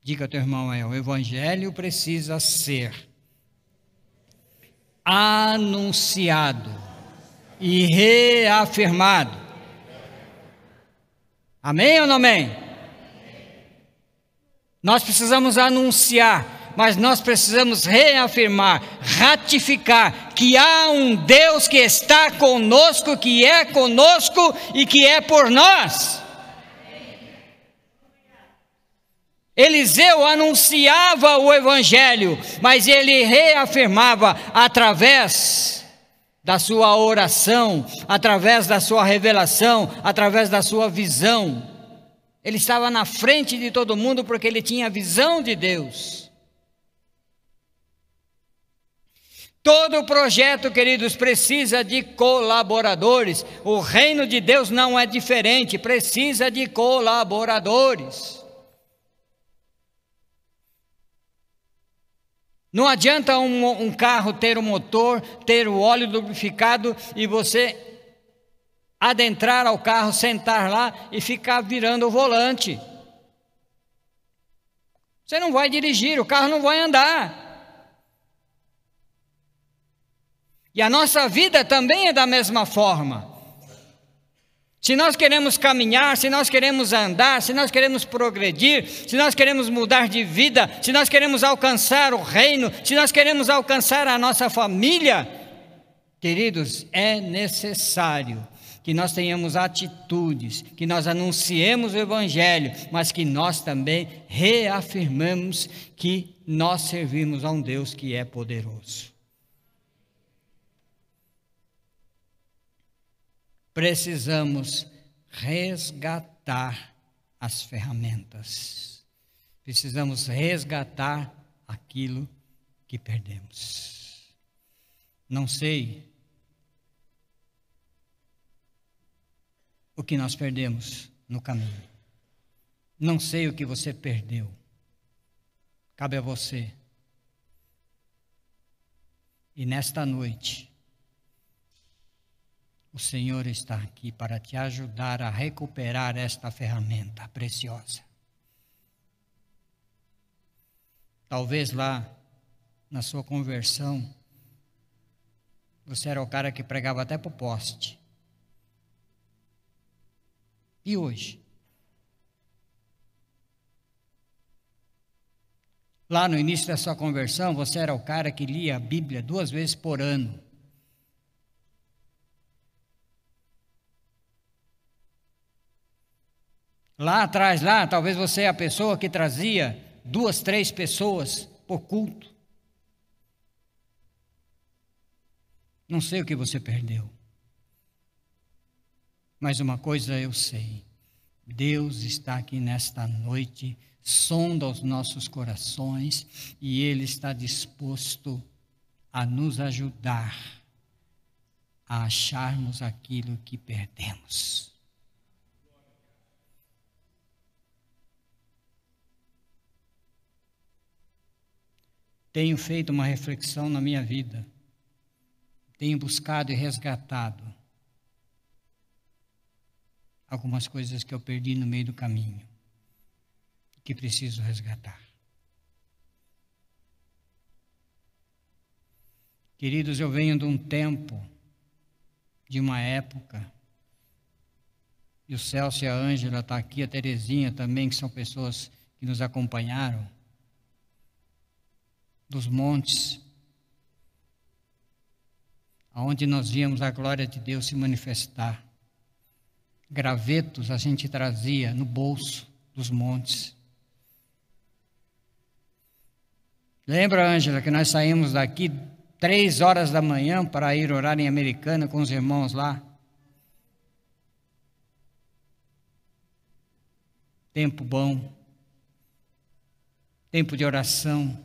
Diga teu irmão, é, o Evangelho precisa ser anunciado e reafirmado. Amém ou não amém? Nós precisamos anunciar mas nós precisamos reafirmar, ratificar que há um Deus que está conosco, que é conosco e que é por nós. Eliseu anunciava o Evangelho, mas ele reafirmava através da sua oração, através da sua revelação, através da sua visão. Ele estava na frente de todo mundo porque ele tinha a visão de Deus. Todo projeto, queridos, precisa de colaboradores. O reino de Deus não é diferente, precisa de colaboradores. Não adianta um, um carro ter o um motor, ter o óleo lubrificado e você adentrar ao carro, sentar lá e ficar virando o volante. Você não vai dirigir, o carro não vai andar. E a nossa vida também é da mesma forma. Se nós queremos caminhar, se nós queremos andar, se nós queremos progredir, se nós queremos mudar de vida, se nós queremos alcançar o reino, se nós queremos alcançar a nossa família, queridos, é necessário que nós tenhamos atitudes, que nós anunciemos o Evangelho, mas que nós também reafirmamos que nós servimos a um Deus que é poderoso. Precisamos resgatar as ferramentas. Precisamos resgatar aquilo que perdemos. Não sei o que nós perdemos no caminho. Não sei o que você perdeu. Cabe a você. E nesta noite, o Senhor está aqui para te ajudar a recuperar esta ferramenta preciosa. Talvez lá na sua conversão, você era o cara que pregava até para o poste. E hoje? Lá no início da sua conversão, você era o cara que lia a Bíblia duas vezes por ano. Lá atrás, lá, talvez você é a pessoa que trazia duas, três pessoas por culto. Não sei o que você perdeu. Mas uma coisa eu sei: Deus está aqui nesta noite, sonda os nossos corações e Ele está disposto a nos ajudar a acharmos aquilo que perdemos. Tenho feito uma reflexão na minha vida, tenho buscado e resgatado algumas coisas que eu perdi no meio do caminho, que preciso resgatar. Queridos, eu venho de um tempo, de uma época, e o Celso e a Ângela estão tá aqui, a Terezinha também, que são pessoas que nos acompanharam dos montes, aonde nós víamos a glória de Deus se manifestar. Gravetos a gente trazia no bolso dos montes. Lembra, Ângela, que nós saímos daqui três horas da manhã para ir orar em Americana com os irmãos lá? tempo bom, tempo de oração,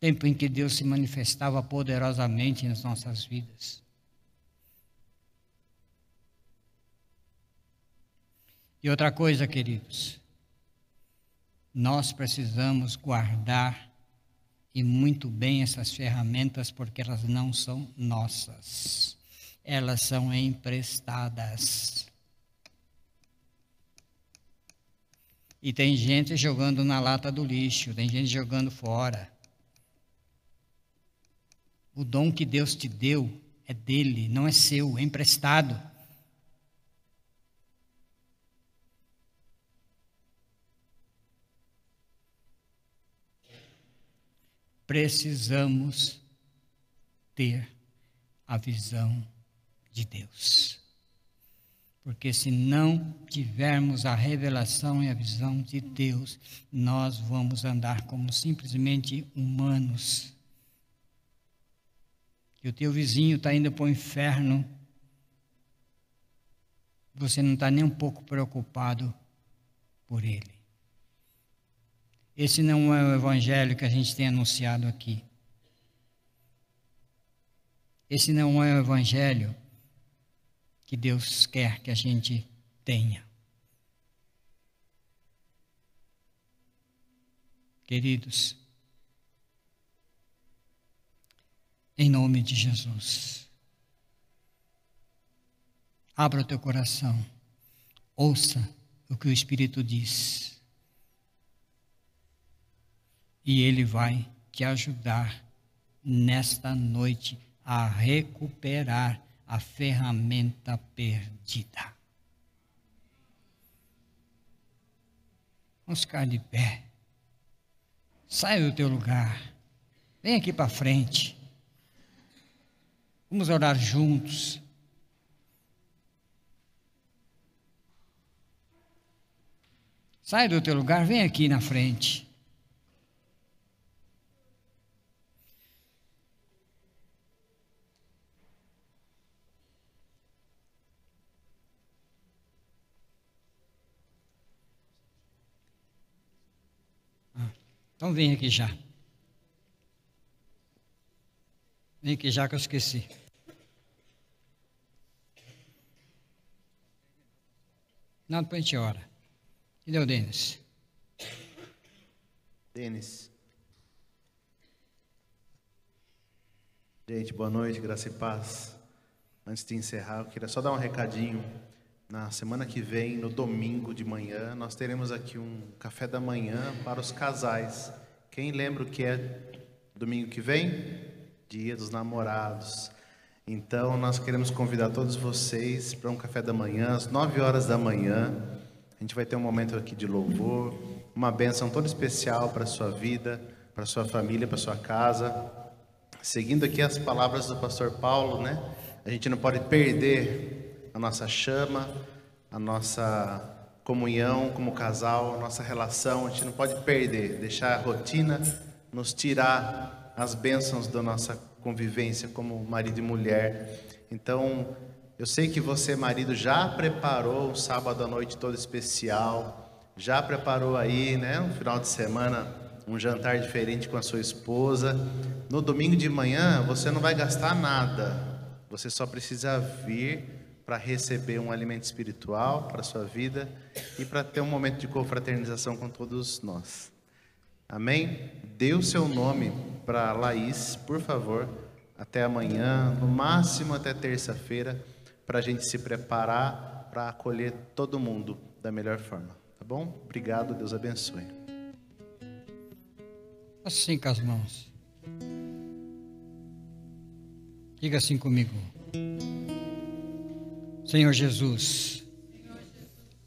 tempo em que Deus se manifestava poderosamente nas nossas vidas. E outra coisa, queridos, nós precisamos guardar e muito bem essas ferramentas porque elas não são nossas. Elas são emprestadas. E tem gente jogando na lata do lixo, tem gente jogando fora. O dom que Deus te deu é dele, não é seu, é emprestado. Precisamos ter a visão de Deus. Porque se não tivermos a revelação e a visão de Deus, nós vamos andar como simplesmente humanos. E o teu vizinho está indo para o inferno, você não está nem um pouco preocupado por ele. Esse não é o evangelho que a gente tem anunciado aqui. Esse não é o evangelho que Deus quer que a gente tenha. Queridos, em nome de Jesus, abra o teu coração, ouça o que o Espírito diz, e Ele vai te ajudar nesta noite a recuperar a ferramenta perdida. Vamos ficar de pé. Saia do teu lugar. Vem aqui para frente. Vamos orar juntos. Sai do teu lugar, vem aqui na frente. Então vem aqui já. Vem aqui já que eu esqueci. Não, depois a gente ora. Cadê o Denis? Denis. Gente, boa noite, graça e paz. Antes de encerrar, eu queria só dar um recadinho. Na semana que vem, no domingo de manhã, nós teremos aqui um café da manhã para os casais. Quem lembra o que é domingo que vem? Dia dos Namorados. Então, nós queremos convidar todos vocês para um café da manhã, às 9 horas da manhã. A gente vai ter um momento aqui de louvor, uma bênção toda especial para a sua vida, para a sua família, para a sua casa. Seguindo aqui as palavras do pastor Paulo, né? A gente não pode perder a nossa chama, a nossa comunhão como casal, a nossa relação. A gente não pode perder, deixar a rotina nos tirar as bênçãos da nossa convivência como marido e mulher. Então, eu sei que você, marido, já preparou um sábado à noite todo especial, já preparou aí, né, um final de semana, um jantar diferente com a sua esposa. No domingo de manhã, você não vai gastar nada. Você só precisa vir para receber um alimento espiritual para a sua vida e para ter um momento de confraternização com todos nós. Amém? Dê o seu nome para Laís, por favor, até amanhã, no máximo até terça-feira, para a gente se preparar para acolher todo mundo da melhor forma. Tá bom? Obrigado, Deus abençoe. Assim com as mãos. Diga assim comigo. Senhor Jesus,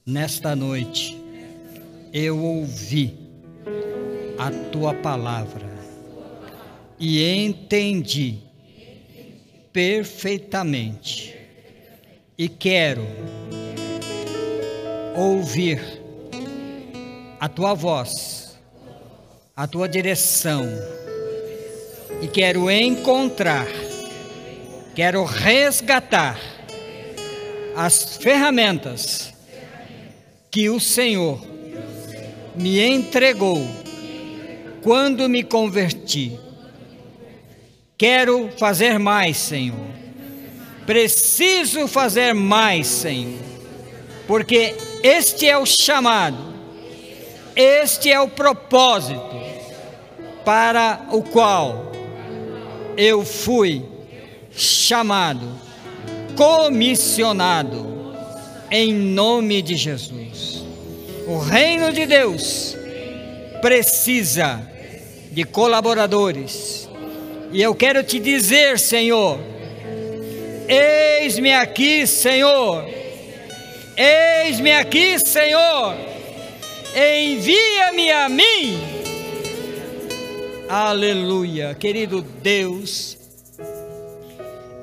nesta noite eu ouvi a tua palavra e entendi perfeitamente e quero ouvir a tua voz, a tua direção e quero encontrar, quero resgatar as ferramentas que o Senhor me entregou quando me converti. Quero fazer mais, Senhor. Preciso fazer mais, Senhor. Porque este é o chamado, este é o propósito para o qual eu fui chamado, comissionado, em nome de Jesus. O reino de Deus precisa de colaboradores. E eu quero te dizer, Senhor, eis-me aqui, Senhor. Eis-me aqui, Senhor. Envia-me a mim. Aleluia. Querido Deus,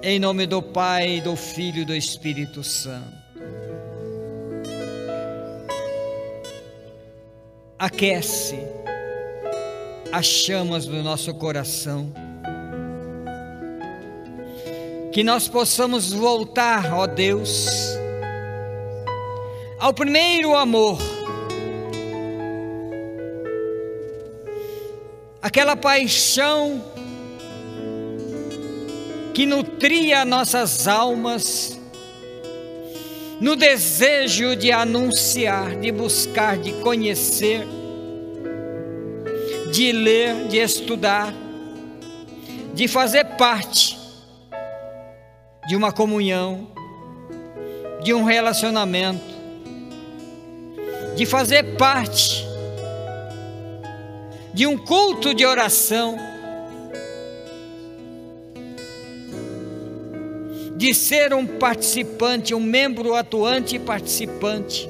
em nome do Pai, do Filho e do Espírito Santo. Aquece as chamas do nosso coração. Que nós possamos voltar, ó Deus, ao primeiro amor. Aquela paixão que nutria nossas almas, no desejo de anunciar, de buscar, de conhecer, de ler, de estudar, de fazer parte de uma comunhão, de um relacionamento, de fazer parte de um culto de oração de ser um participante, um membro atuante e participante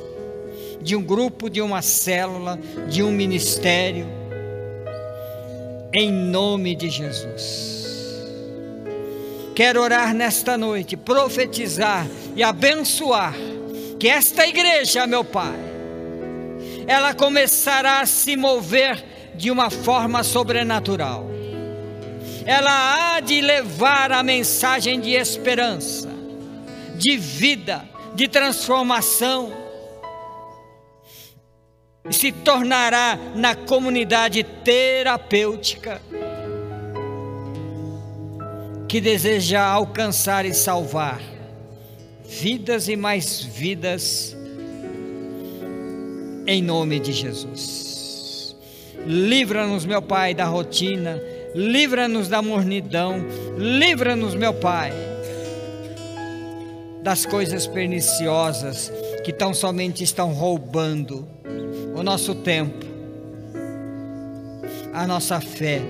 de um grupo, de uma célula, de um ministério, em nome de Jesus. Quero orar nesta noite, profetizar e abençoar que esta igreja, meu Pai, ela começará a se mover de uma forma sobrenatural. Ela há de levar a mensagem de esperança, de vida, de transformação, e se tornará na comunidade terapêutica que deseja alcançar e salvar vidas e mais vidas em nome de Jesus. Livra-nos, meu Pai, da rotina livra-nos da mornidão, livra-nos, meu Pai, das coisas perniciosas que tão somente estão roubando o nosso tempo, a nossa fé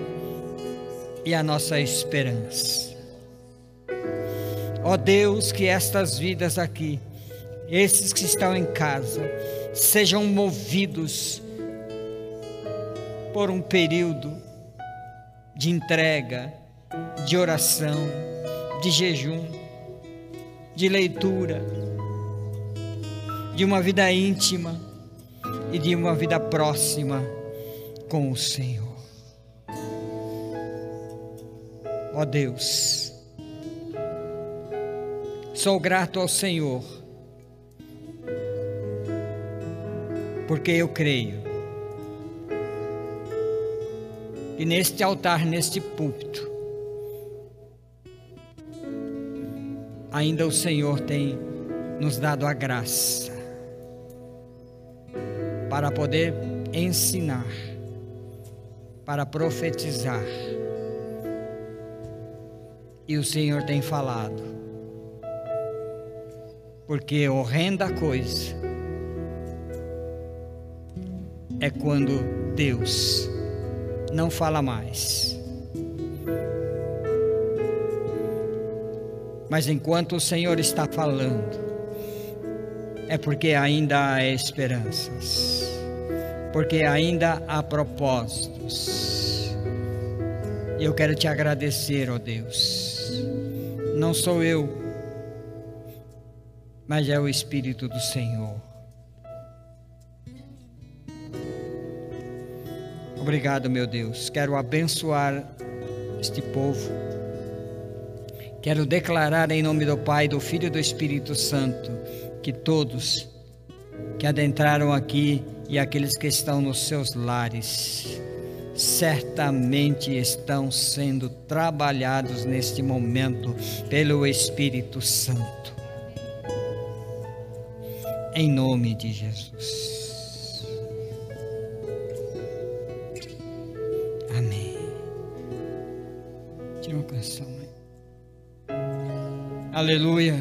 e a nossa esperança. Ó Deus, que estas vidas aqui, esses que estão em casa, sejam movidos por um período de entrega, de oração, de jejum, de leitura, de uma vida íntima e de uma vida próxima com o Senhor. Ó Deus, sou grato ao Senhor, porque eu creio e neste altar, neste púlpito, ainda o Senhor tem nos dado a graça para poder ensinar, para profetizar. E o Senhor tem falado, porque horrenda coisa é quando Deus não fala mais. Mas enquanto o Senhor está falando, é porque ainda há esperanças, porque ainda há propósitos. Eu quero te agradecer, ó Deus. Não sou eu, mas é o Espírito do Senhor. Obrigado, meu Deus. Quero abençoar este povo. Quero declarar em nome do Pai, do Filho e do Espírito Santo que todos que adentraram aqui e aqueles que estão nos seus lares certamente estão sendo trabalhados neste momento pelo Espírito Santo. Em nome de Jesus. Amém. Tira uma canção. Aleluia.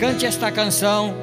Cante esta canção